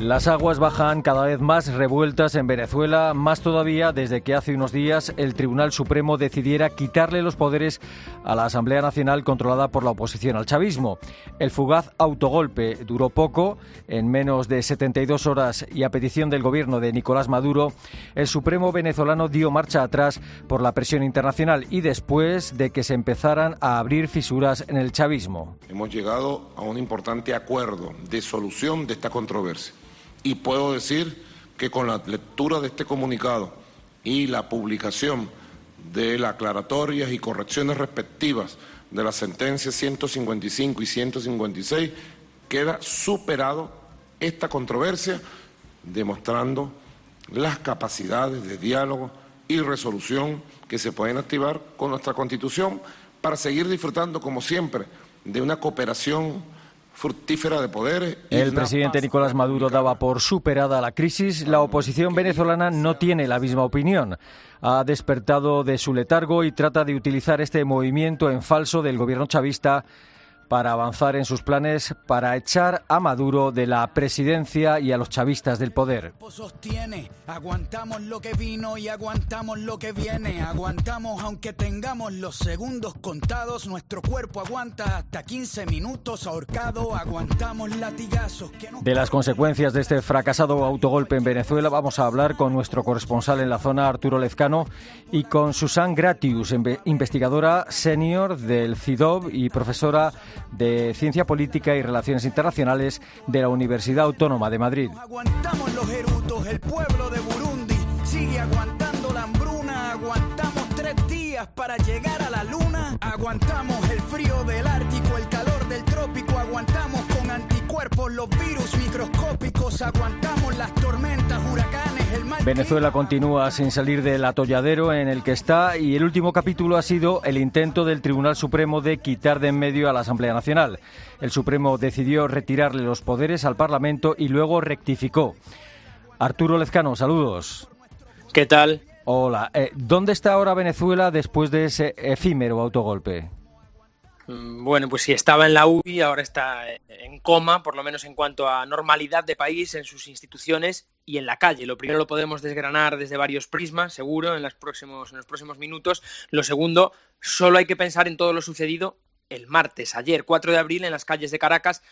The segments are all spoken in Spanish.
Las aguas bajan cada vez más revueltas en Venezuela, más todavía desde que hace unos días el Tribunal Supremo decidiera quitarle los poderes a la Asamblea Nacional controlada por la oposición al chavismo. El fugaz autogolpe duró poco, en menos de 72 horas y a petición del gobierno de Nicolás Maduro, el Supremo venezolano dio marcha atrás por la presión internacional y después de que se empezaran a abrir fisuras en el chavismo. Hemos llegado a un importante acuerdo de solución de esta controversia y puedo decir que con la lectura de este comunicado y la publicación de las aclaratorias y correcciones respectivas de las sentencias 155 y 156 queda superado esta controversia, demostrando las capacidades de diálogo y resolución que se pueden activar con nuestra Constitución para seguir disfrutando, como siempre, de una cooperación fructífera de poderes. El presidente Nicolás Maduro daba por superada la crisis. La oposición venezolana no tiene la misma opinión. Ha despertado de su letargo y trata de utilizar este movimiento en falso del gobierno chavista para avanzar en sus planes para echar a Maduro de la presidencia y a los chavistas del poder. Sostiene, aguantamos lo que vino y aguantamos lo que viene, aguantamos aunque tengamos los segundos contados, nuestro cuerpo aguanta hasta 15 minutos ahorcado, aguantamos latigazos. Que De las consecuencias de este fracasado autogolpe en Venezuela vamos a hablar con nuestro corresponsal en la zona, Arturo Lezcano, y con Susan Gratius, investigadora senior del CIDOB y profesora de Ciencia Política y Relaciones Internacionales de la Universidad Autónoma de Madrid. Aguantamos los erutos, el pueblo de Burundi sigue aguantando la hambruna, aguantamos tres días para llegar a la luna, aguantamos el frío del Ártico, el calor del trópico, aguantamos con anticuerpos los virus microscópicos, aguantamos las tormentas, huracanes, el mal Venezuela continúa sin salir del atolladero en el que está y el último capítulo ha sido el intento del Tribunal Supremo de quitar de en medio a la Asamblea Nacional. El Supremo decidió retirarle los poderes al Parlamento y luego rectificó. Arturo Lezcano, saludos. ¿Qué tal? Hola. Eh, ¿Dónde está ahora Venezuela después de ese efímero autogolpe? Bueno, pues si estaba en la UBI, ahora está en coma, por lo menos en cuanto a normalidad de país en sus instituciones y en la calle. Lo primero lo podemos desgranar desde varios prismas, seguro, en los próximos, en los próximos minutos. Lo segundo, solo hay que pensar en todo lo sucedido el martes, ayer, 4 de abril, en las calles de Caracas,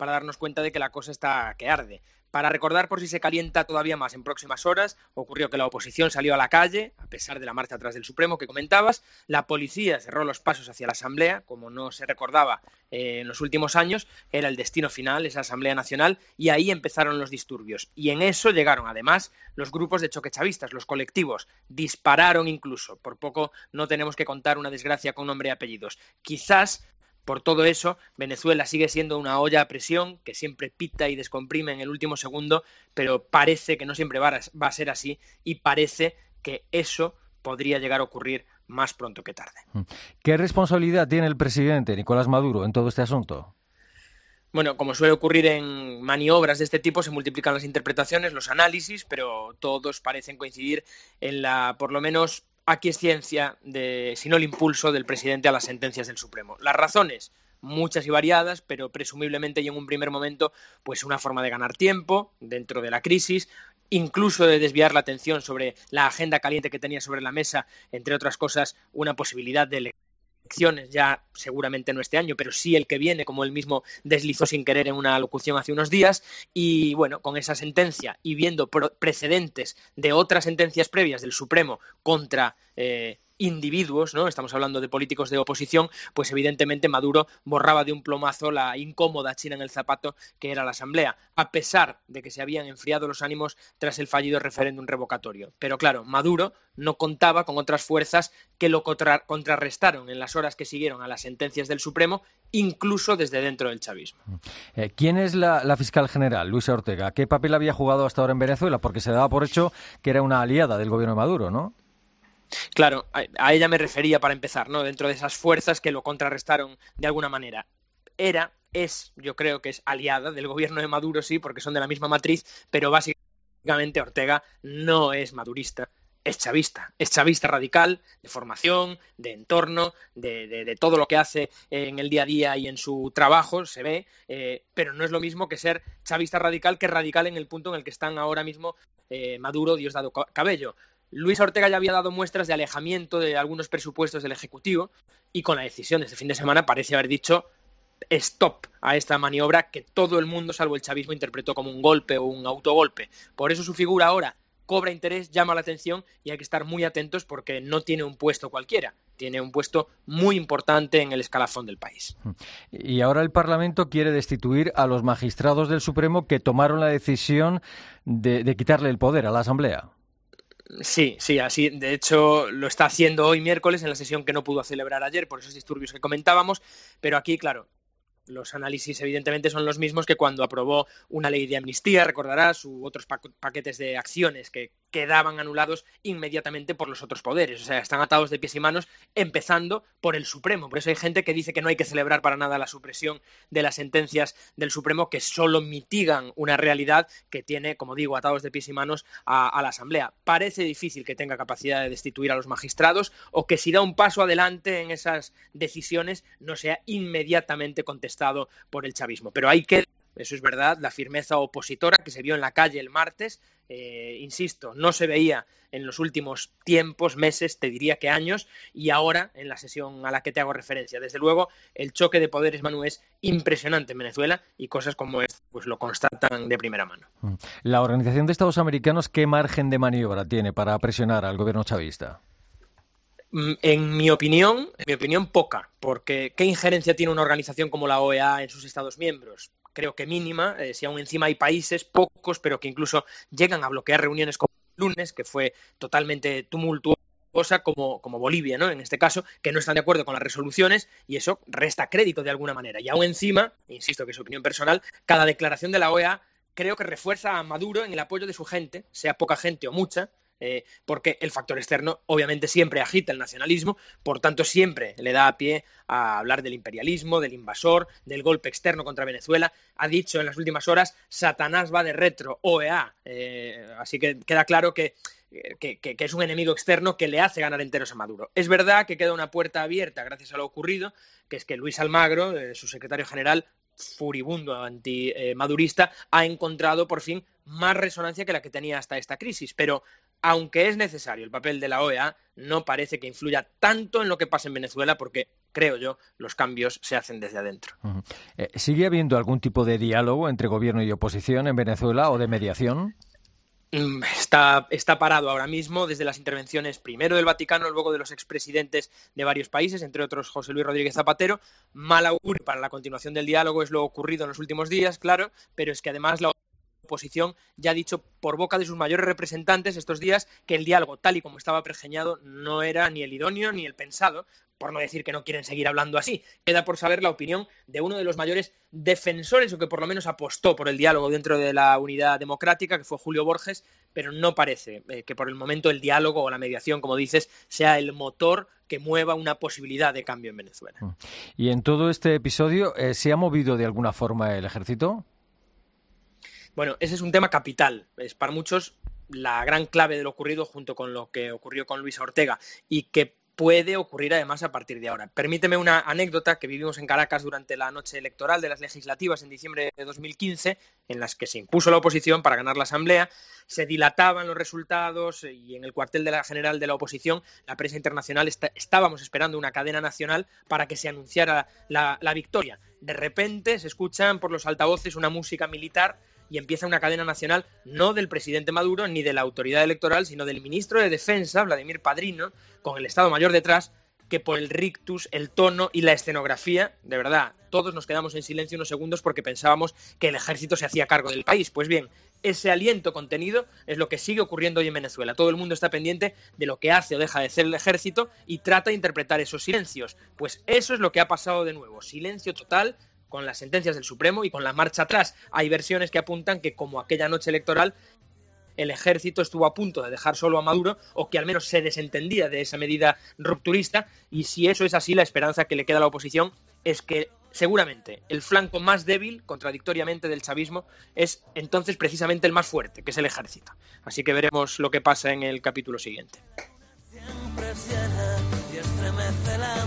para darnos cuenta de que la cosa está que arde. Para recordar por si se calienta todavía más en próximas horas, ocurrió que la oposición salió a la calle, a pesar de la marcha atrás del Supremo que comentabas, la policía cerró los pasos hacia la Asamblea, como no se recordaba eh, en los últimos años, era el destino final, esa Asamblea Nacional, y ahí empezaron los disturbios. Y en eso llegaron además los grupos de choque chavistas, los colectivos, dispararon incluso, por poco no tenemos que contar una desgracia con nombre y apellidos. Quizás por todo eso, Venezuela sigue siendo una olla a presión que siempre pita y descomprime en el último segundo, pero parece que no siempre va a ser así y parece que eso podría llegar a ocurrir más pronto que tarde. ¿Qué responsabilidad tiene el presidente Nicolás Maduro en todo este asunto? Bueno, como suele ocurrir en maniobras de este tipo, se multiplican las interpretaciones, los análisis, pero todos parecen coincidir en la, por lo menos, aquiescencia, de, si no el impulso del presidente a las sentencias del Supremo. Las razones, muchas y variadas, pero presumiblemente y en un primer momento, pues una forma de ganar tiempo dentro de la crisis, incluso de desviar la atención sobre la agenda caliente que tenía sobre la mesa, entre otras cosas, una posibilidad de ya seguramente no este año, pero sí el que viene, como él mismo deslizó sin querer en una locución hace unos días. Y bueno, con esa sentencia y viendo precedentes de otras sentencias previas del Supremo contra eh, individuos, ¿no? Estamos hablando de políticos de oposición, pues evidentemente Maduro borraba de un plomazo la incómoda China en el zapato que era la Asamblea, a pesar de que se habían enfriado los ánimos tras el fallido referéndum revocatorio. Pero claro, Maduro no contaba con otras fuerzas que lo contrarrestaron en las horas que siguieron a las sentencias del Supremo, incluso desde dentro del chavismo. Eh, ¿Quién es la, fiscal general, Luisa Ortega? ¿Qué papel había jugado hasta ahora en Venezuela? Porque se daba por hecho que era una aliada del gobierno de Maduro, ¿no? Claro, a, ella me refería para empezar, ¿no? Dentro de esas fuerzas que lo contrarrestaron de alguna manera. Era es, yo creo que es aliada del gobierno de Maduro, sí, porque son de la misma matriz, pero básicamente Ortega no es madurista, es chavista, es chavista radical, de formación, de entorno, de, todo lo que hace en el día a día y en su trabajo, se ve, eh, pero no es lo mismo que ser chavista radical que radical en el punto en el que están ahora mismo eh, Maduro, Diosdado Cabello. Luis Ortega ya había dado muestras de alejamiento de algunos presupuestos del Ejecutivo y con la decisión de este fin de semana parece haber dicho stop a esta maniobra que todo el mundo, salvo el chavismo, interpretó como un golpe o un autogolpe. Por eso su figura ahora cobra interés, llama la atención y hay que estar muy atentos porque no tiene un puesto cualquiera, tiene un puesto muy importante en el escalafón del país. Y ahora el Parlamento quiere destituir a los magistrados del Supremo que tomaron la decisión de, quitarle el poder a la Asamblea. Sí, sí, así. De hecho, lo está haciendo hoy miércoles en la sesión que no pudo celebrar ayer por esos disturbios que comentábamos. Pero aquí, claro, los análisis, evidentemente, son los mismos que cuando aprobó una ley de amnistía, recordarás, u otros paquetes de acciones que quedaban anulados inmediatamente por los otros poderes. O sea, están atados de pies y manos, empezando por el Supremo. Por eso hay gente que dice que no hay que celebrar para nada la supresión de las sentencias del Supremo, que solo mitigan una realidad que tiene, como digo, atados de pies y manos a, la Asamblea. Parece difícil que tenga capacidad de destituir a los magistrados o que si da un paso adelante en esas decisiones no sea inmediatamente contestado por el chavismo. Pero hay que eso es verdad, la firmeza opositora que se vio en la calle el martes, eh, insisto, no se veía en los últimos tiempos, meses, te diría que años, y ahora en la sesión a la que te hago referencia. Desde luego, el choque de poderes, Manu, es impresionante en Venezuela y cosas como esto pues lo constatan de primera mano. Mm. La Organización de Estados Americanos, ¿qué margen de maniobra tiene para presionar al gobierno chavista? Mm, en mi opinión, en mi opinión, poca, porque ¿qué injerencia tiene una organización como la OEA en sus Estados miembros? Creo que mínima, eh, si aún encima hay países, pocos, pero que incluso llegan a bloquear reuniones como el lunes, que fue totalmente tumultuosa, como, como Bolivia, ¿no? En este caso, que no están de acuerdo con las resoluciones y eso resta crédito de alguna manera. Y aún encima, insisto que es opinión personal, cada declaración de la OEA creo que refuerza a Maduro en el apoyo de su gente, sea poca gente o mucha, eh, porque el factor externo obviamente siempre agita el nacionalismo, por tanto siempre le da a pie a hablar del imperialismo, del invasor, del golpe externo contra Venezuela. Ha dicho en las últimas horas, Satanás va de retro, OEA. Eh, así que queda claro que que, es un enemigo externo que le hace ganar enteros a Maduro. Es verdad que queda una puerta abierta gracias a lo ocurrido, que es que Luis Almagro, eh, su secretario general, furibundo anti-madurista, ha encontrado por fin más resonancia que la que tenía hasta esta crisis. Pero aunque es necesario el papel de la OEA, no parece que influya tanto en lo que pasa en Venezuela porque, creo yo, los cambios se hacen desde adentro. Eh, ¿Sigue habiendo algún tipo de diálogo entre gobierno y oposición en Venezuela o de mediación? Mm, está, está, parado ahora mismo desde las intervenciones primero del Vaticano, luego de los expresidentes de varios países, entre otros José Luis Rodríguez Zapatero. Mal augurio para la continuación del diálogo es lo ocurrido en los últimos días, claro, pero es que además la oposición ya ha dicho por boca de sus mayores representantes estos días que el diálogo, tal y como estaba pergeñado, no era ni el idóneo ni el pensado, por no decir que no quieren seguir hablando así. Queda por saber la opinión de uno de los mayores defensores, o que por lo menos apostó por el diálogo dentro de la unidad democrática, que fue Julio Borges, pero no parece eh, que por el momento el diálogo o la mediación, como dices, sea el motor que mueva una posibilidad de cambio en Venezuela. ¿Y en todo este episodio eh, se ha movido de alguna forma el ejército? Bueno, ese es un tema capital. Es para muchos la gran clave de lo ocurrido junto con lo que ocurrió con Luis Ortega y que puede ocurrir además a partir de ahora. Permíteme una anécdota que vivimos en Caracas durante la noche electoral de las legislativas en diciembre de 2015, en las que se impuso la oposición para ganar la Asamblea, se dilataban los resultados y en el cuartel de la general de la oposición, la prensa internacional, estábamos esperando una cadena nacional para que se anunciara la victoria. De repente se escuchan por los altavoces una música militar y empieza una cadena nacional no del presidente Maduro ni de la autoridad electoral, sino del ministro de Defensa, Vladimir Padrino, con el Estado Mayor detrás, que por el rictus, el tono y la escenografía, de verdad, todos nos quedamos en silencio unos segundos porque pensábamos que el ejército se hacía cargo del país. Pues bien, ese aliento contenido es lo que sigue ocurriendo hoy en Venezuela. Todo el mundo está pendiente de lo que hace o deja de hacer el ejército y trata de interpretar esos silencios. Pues eso es lo que ha pasado de nuevo. Silencio total, con las sentencias del Supremo y con la marcha atrás. Hay versiones que apuntan que como aquella noche electoral el ejército estuvo a punto de dejar solo a Maduro o que al menos se desentendía de esa medida rupturista y si eso es así la esperanza que le queda a la oposición es que seguramente el flanco más débil, contradictoriamente, del chavismo, es entonces precisamente el más fuerte, que es el ejército. Así que veremos lo que pasa en el capítulo siguiente. Siempre y estremece la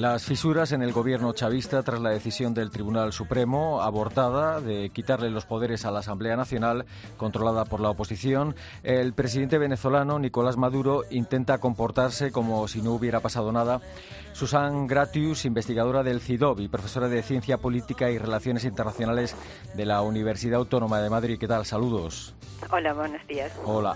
Las fisuras en el gobierno chavista tras la decisión del Tribunal Supremo, abortada, de quitarle los poderes a la Asamblea Nacional, controlada por la oposición. El presidente venezolano, Nicolás Maduro, intenta comportarse como si no hubiera pasado nada. Susan Gratius, investigadora del CIDOB y profesora de Ciencia Política y Relaciones Internacionales de la Universidad Autónoma de Madrid. ¿Qué tal? Saludos. Hola, buenos días. Hola.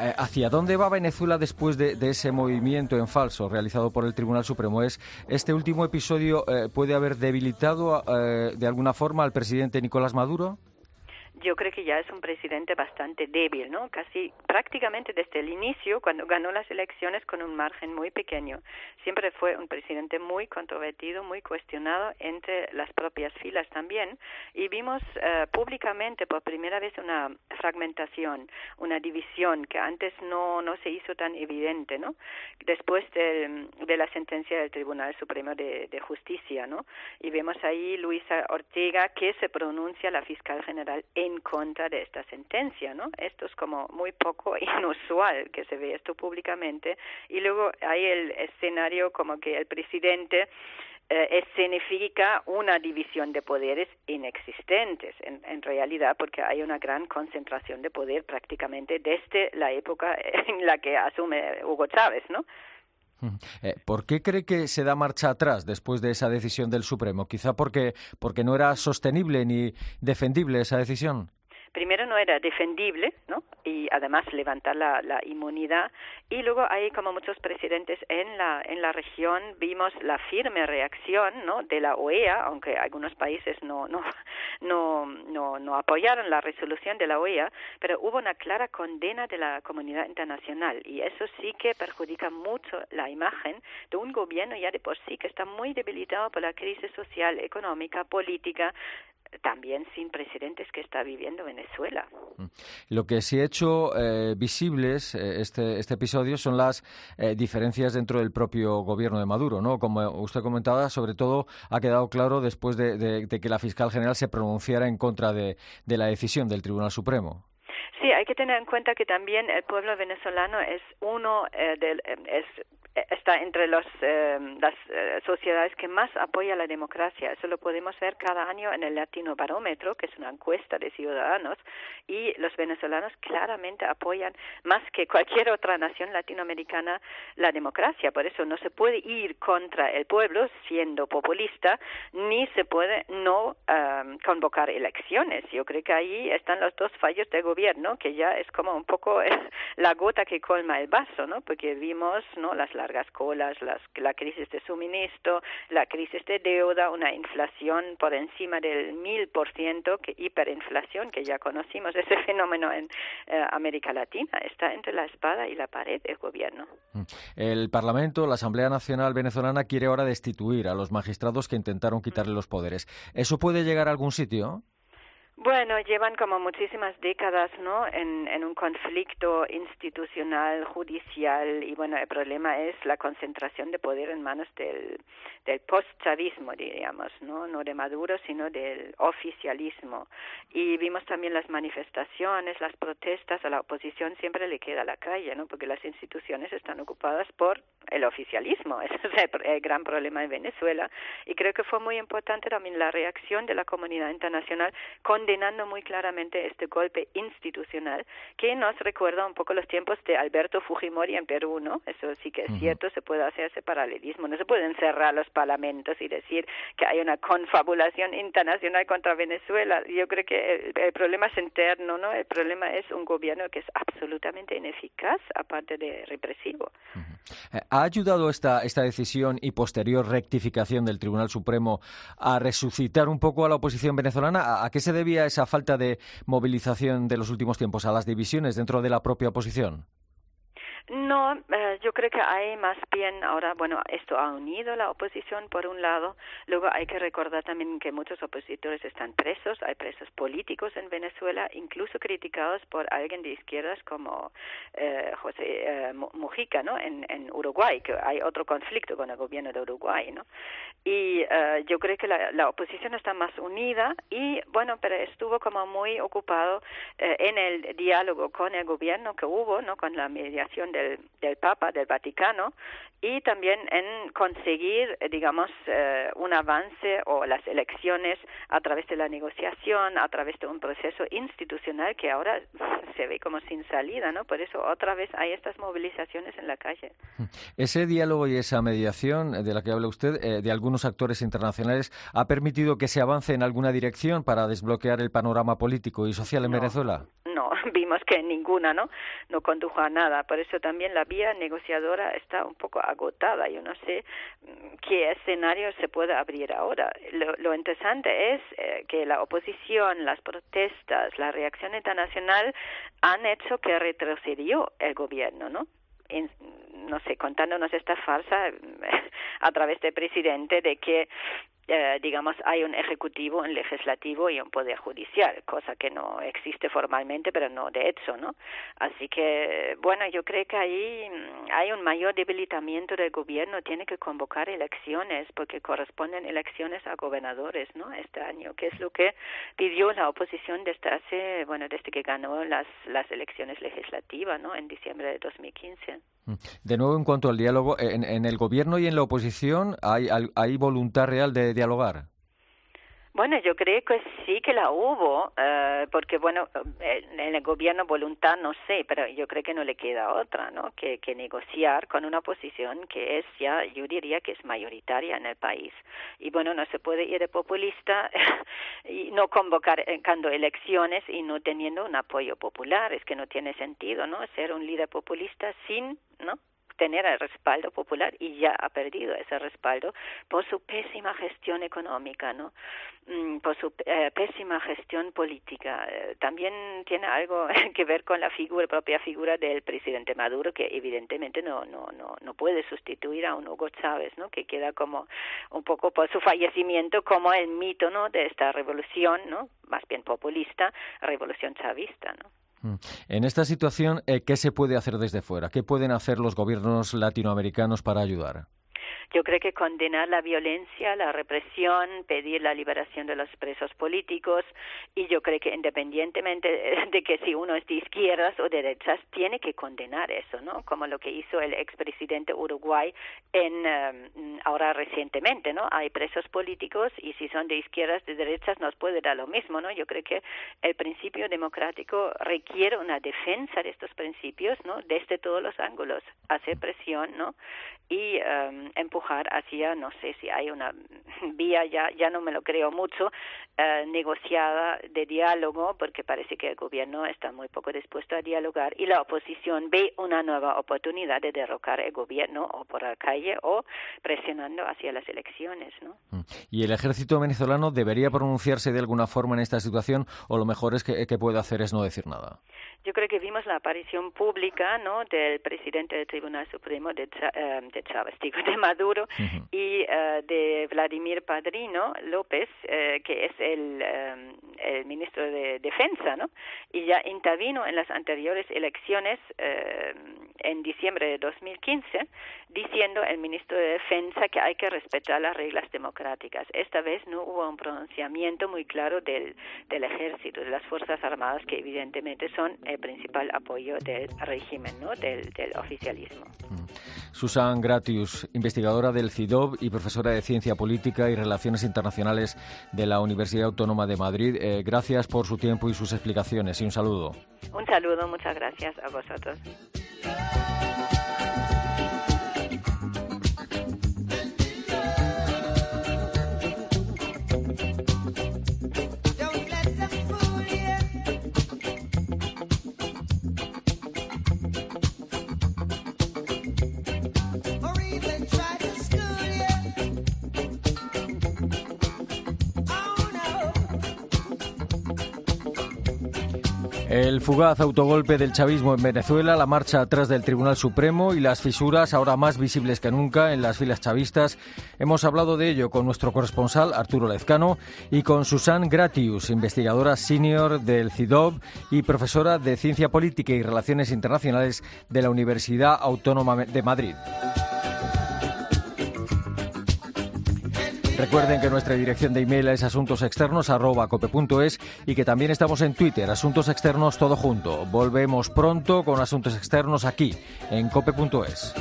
Eh, ¿Hacia dónde va Venezuela después de, ese movimiento en falso realizado por el Tribunal Supremo? ¿Es este último episodio eh, puede haber debilitado eh, de alguna forma al presidente Nicolás Maduro? Yo creo que ya es un presidente bastante débil, ¿no? Casi prácticamente desde el inicio, cuando ganó las elecciones con un margen muy pequeño. Siempre fue un presidente muy controvertido, muy cuestionado entre las propias filas también. Y vimos eh, públicamente por primera vez una fragmentación, una división que antes no, no se hizo tan evidente, ¿no? Después de, de la sentencia del Tribunal Supremo de, de Justicia, ¿no? Y vemos ahí Luisa Ortega que se pronuncia la fiscal general en en contra de esta sentencia, ¿no? Esto es como muy poco inusual que se ve esto públicamente y luego hay el escenario como que el presidente eh, significa una división de poderes inexistentes en, en, realidad porque hay una gran concentración de poder prácticamente desde la época en la que asume Hugo Chávez, ¿no? Eh, ¿Por qué cree que se da marcha atrás después de esa decisión del Supremo? Quizá porque, porque no era sostenible ni defendible esa decisión primero no era defendible, ¿no? Y además levantar la, inmunidad. Y luego hay como muchos presidentes en la, en la región vimos la firme reacción, ¿no? De la OEA, aunque algunos países no, no, no, no, no apoyaron la resolución de la OEA, pero hubo una clara condena de la comunidad internacional y eso sí que perjudica mucho la imagen de un gobierno ya de por sí que está muy debilitado por la crisis social, económica, política, también sin precedentes que está viviendo Venezuela. Mm. Lo que sí ha hecho eh, visibles eh, este, este episodio son las eh, diferencias dentro del propio gobierno de Maduro, ¿no? Como usted comentaba, sobre todo ha quedado claro después de, que la fiscal general se pronunciara en contra de, de la decisión del Tribunal Supremo. Sí, hay que tener en cuenta que también el pueblo venezolano es uno del, es está entre los, eh, las sociedades que más apoya la democracia. Eso lo podemos ver cada año en el Latino Barómetro, que es una encuesta de ciudadanos, y los venezolanos claramente apoyan más que cualquier otra nación latinoamericana la democracia. Por eso no se puede ir contra el pueblo siendo populista, ni se puede no um, convocar elecciones. Yo creo que ahí están los dos fallos de gobierno, que ya es como un poco la gota que colma el vaso, ¿no? Porque vimos, ¿no? Las largas colas, las, la crisis de suministro, la crisis de deuda, una inflación por encima del mil por ciento, hiperinflación, que ya conocimos ese fenómeno en eh, América Latina, está entre la espada y la pared del gobierno. Mm. El Parlamento, la Asamblea Nacional Venezolana, quiere ahora destituir a los magistrados que intentaron quitarle los poderes. ¿Eso puede llegar a algún sitio? Bueno, llevan como muchísimas décadas, ¿no? En, un conflicto institucional, judicial, y bueno, el problema es la concentración de poder en manos del, del post-chavismo, diríamos, ¿no? No de Maduro, sino del oficialismo. Y vimos también las manifestaciones, las protestas, a la oposición siempre le queda la calle, ¿no? Porque las instituciones están ocupadas por el oficialismo. Ese es el gran problema en Venezuela. Y creo que fue muy importante también la reacción de la comunidad internacional con condenando muy claramente este golpe institucional que nos recuerda un poco los tiempos de Alberto Fujimori en Perú, ¿no? Eso sí que es cierto, se puede hacer ese paralelismo, no se pueden cerrar los parlamentos y decir que hay una confabulación internacional contra Venezuela. Yo creo que el, problema es interno, ¿no? El problema es un gobierno que es absolutamente ineficaz, aparte de represivo. ¿Ha ayudado esta, esta decisión y posterior rectificación del Tribunal Supremo a resucitar un poco a la oposición venezolana? ¿A qué se debía esa falta de movilización de los últimos tiempos? ¿A las divisiones dentro de la propia oposición? No, eh, yo creo que hay más bien ahora, bueno, esto ha unido la oposición por un lado, luego hay que recordar también que muchos opositores están presos, hay presos políticos en Venezuela, incluso criticados por alguien de izquierdas como eh, José eh, Mujica, ¿no? En, en Uruguay, que hay otro conflicto con el gobierno de Uruguay, ¿no? Y eh, yo creo que la, la oposición está más unida y, bueno, pero estuvo como muy ocupado eh, en el diálogo con el gobierno que hubo, ¿no? Con la mediación del, del Papa, del Vaticano, y también en conseguir, eh, digamos, eh, un avance o las elecciones a través de la negociación, a través de un proceso institucional que ahora se ve como sin salida, ¿no? Por eso otra vez hay estas movilizaciones en la calle. Ese diálogo y esa mediación de la que habla usted, eh, de algunos actores internacionales, ¿ha permitido que se avance en alguna dirección para desbloquear el panorama político y social en No. Venezuela? vimos que ninguna no no condujo a nada. Por eso también la vía negociadora está un poco agotada. Yo no sé mm, qué escenario se puede abrir ahora. Lo, lo interesante es eh, que la oposición las protestas la reacción internacional han hecho que retrocedió el gobierno no en- no sé, contándonos esta farsa a través del presidente de que eh, digamos, hay un ejecutivo, un legislativo y un poder judicial, cosa que no existe formalmente, pero no de hecho, ¿no? Así que, bueno, yo creo que ahí mm, hay un mayor debilitamiento del gobierno, tiene que convocar elecciones, porque corresponden elecciones a gobernadores, ¿no? Este año, que es lo que pidió la oposición desde hace, bueno, desde que ganó las, las elecciones legislativas, ¿no? En diciembre de 2015. Mm. De nuevo, en cuanto al diálogo, en, en el gobierno y en la oposición, ¿hay, hay voluntad real de dialogar? Bueno, yo creo que sí que la hubo, eh, porque bueno, en el gobierno voluntad no sé, pero yo creo que no le queda otra, ¿no? Que, que negociar con una posición que es ya, yo diría que es mayoritaria en el país. Y bueno, no se puede ir de populista y no convocando elecciones y no teniendo un apoyo popular, es que no tiene sentido, ¿no? Ser un líder populista sin, ¿no? Tener el respaldo popular y ya ha perdido ese respaldo por su pésima gestión económica, ¿no? Mm, por su eh, pésima gestión política. Eh, también tiene algo que ver con la figura, propia figura del presidente Maduro, que evidentemente no, no, no, no puede sustituir a un Hugo Chávez, ¿no? Que queda como un poco por su fallecimiento como el mito, ¿no? De esta revolución, ¿no? Más bien populista, revolución chavista, ¿no? Mm. En esta situación, eh, ¿qué se puede hacer desde fuera? ¿Qué pueden hacer los gobiernos latinoamericanos para ayudar? Yo creo que condenar la violencia, la represión, pedir la liberación de los presos políticos y yo creo que independientemente de que si uno es de izquierdas o de derechas, tiene que condenar eso, ¿no? Como lo que hizo el expresidente Uruguay en um, ahora recientemente, ¿no? Hay presos políticos y si son de izquierdas, de derechas, nos puede dar lo mismo, ¿no? Yo creo que el principio democrático requiere una defensa de estos principios, ¿no? Desde todos los ángulos, hacer presión, ¿no? Y um, empujar hacia, no sé si hay una vía, ya, ya no me lo creo mucho, uh, negociada de diálogo, porque parece que el gobierno está muy poco dispuesto a dialogar y la oposición ve una nueva oportunidad de derrocar el gobierno o por la calle o presionando hacia las elecciones, ¿no? ¿Y el ejército venezolano debería pronunciarse de alguna forma en esta situación o lo mejor es que, que puede hacer es no decir nada? Yo creo que vimos la aparición pública, ¿no? Del presidente del Tribunal Supremo de, Ch de Chávez, digo, de Maduro uh -huh. y uh, de Vladimir Padrino López, eh, que es el, el, ministro de Defensa, ¿no? Y ya intervino en las anteriores elecciones eh, en diciembre de 2015, diciendo el ministro de Defensa que hay que respetar las reglas democráticas. Esta vez no hubo un pronunciamiento muy claro del, del ejército, de las Fuerzas Armadas, que evidentemente son el principal apoyo del régimen, ¿no? del, del oficialismo. Susan Gratius, investigadora del CIDOB y profesora de Ciencia Política y Relaciones Internacionales de la Universidad Autónoma de Madrid. Eh, gracias por su tiempo y sus explicaciones y un saludo. Un saludo, muchas gracias a vosotros. El fugaz autogolpe del chavismo en Venezuela, la marcha atrás del Tribunal Supremo y las fisuras ahora más visibles que nunca en las filas chavistas. Hemos hablado de ello con nuestro corresponsal Arturo Lezcano y con Susan Gratius, investigadora senior del CIDOB y profesora de Ciencia Política y Relaciones Internacionales de la Universidad Autónoma de Madrid. Recuerden que nuestra dirección de email es asuntosexternos.cope.es y que también estamos en Twitter, Asuntos Externos Todo Junto. Volvemos pronto con Asuntos Externos aquí, en cope.es.